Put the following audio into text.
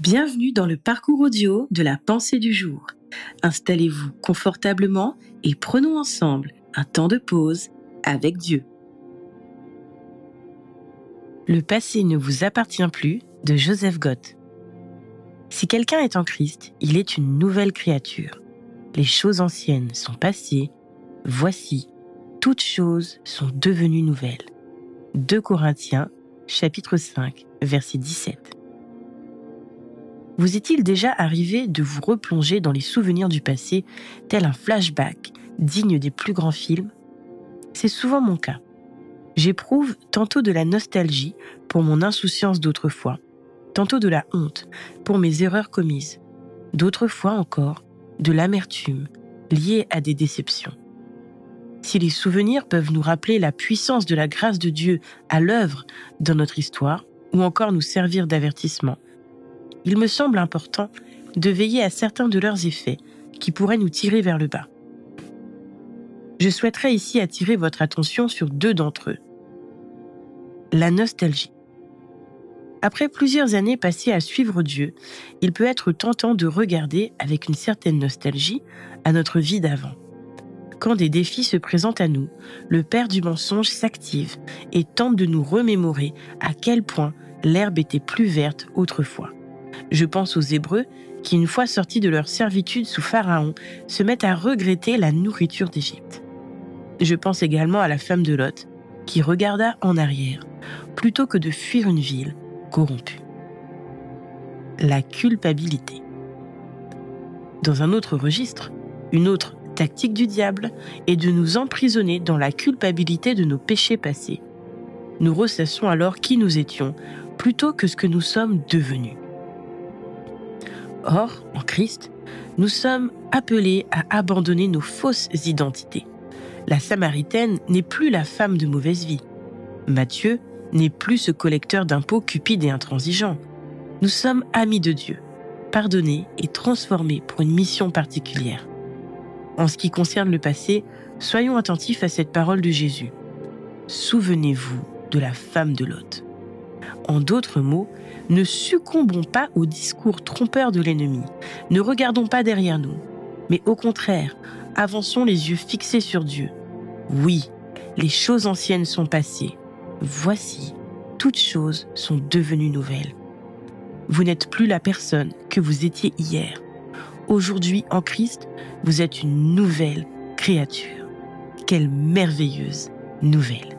Bienvenue dans le parcours audio de la pensée du jour. Installez-vous confortablement et prenons ensemble un temps de pause avec Dieu. Le passé ne vous appartient plus de Joseph Gott. Si quelqu'un est en Christ, il est une nouvelle créature. Les choses anciennes sont passées, voici, toutes choses sont devenues nouvelles. 2 Corinthiens, chapitre 5, verset 17. Vous est-il déjà arrivé de vous replonger dans les souvenirs du passé, tel un flashback digne des plus grands films? C'est souvent mon cas. J'éprouve tantôt de la nostalgie pour mon insouciance d'autrefois, tantôt de la honte pour mes erreurs commises, d'autres fois encore de l'amertume liée à des déceptions. Si les souvenirs peuvent nous rappeler la puissance de la grâce de Dieu à l'œuvre dans notre histoire, ou encore nous servir d'avertissement, il me semble important de veiller à certains de leurs effets qui pourraient nous tirer vers le bas. Je souhaiterais ici attirer votre attention sur deux d'entre eux. La nostalgie. Après plusieurs années passées à suivre Dieu, il peut être tentant de regarder avec une certaine nostalgie à notre vie d'avant. Quand des défis se présentent à nous, le Père du mensonge s'active et tente de nous remémorer à quel point l'herbe était plus verte autrefois. Je pense aux Hébreux qui, une fois sortis de leur servitude sous Pharaon, se mettent à regretter la nourriture d'Égypte. Je pense également à la femme de Lot, qui regarda en arrière, plutôt que de fuir une ville corrompue. La culpabilité. Dans un autre registre, une autre tactique du diable est de nous emprisonner dans la culpabilité de nos péchés passés. Nous ressassons alors qui nous étions plutôt que ce que nous sommes devenus. Or, en Christ, nous sommes appelés à abandonner nos fausses identités. La Samaritaine n'est plus la femme de mauvaise vie. Matthieu n'est plus ce collecteur d'impôts cupide et intransigeant. Nous sommes amis de Dieu, pardonnés et transformés pour une mission particulière. En ce qui concerne le passé, soyons attentifs à cette parole de Jésus. Souvenez-vous de la femme de Lot. En d'autres mots, ne succombons pas au discours trompeur de l'ennemi. Ne regardons pas derrière nous, mais au contraire, avançons les yeux fixés sur Dieu. Oui, les choses anciennes sont passées. Voici, toutes choses sont devenues nouvelles. Vous n'êtes plus la personne que vous étiez hier. Aujourd'hui, en Christ, vous êtes une nouvelle créature. Quelle merveilleuse nouvelle.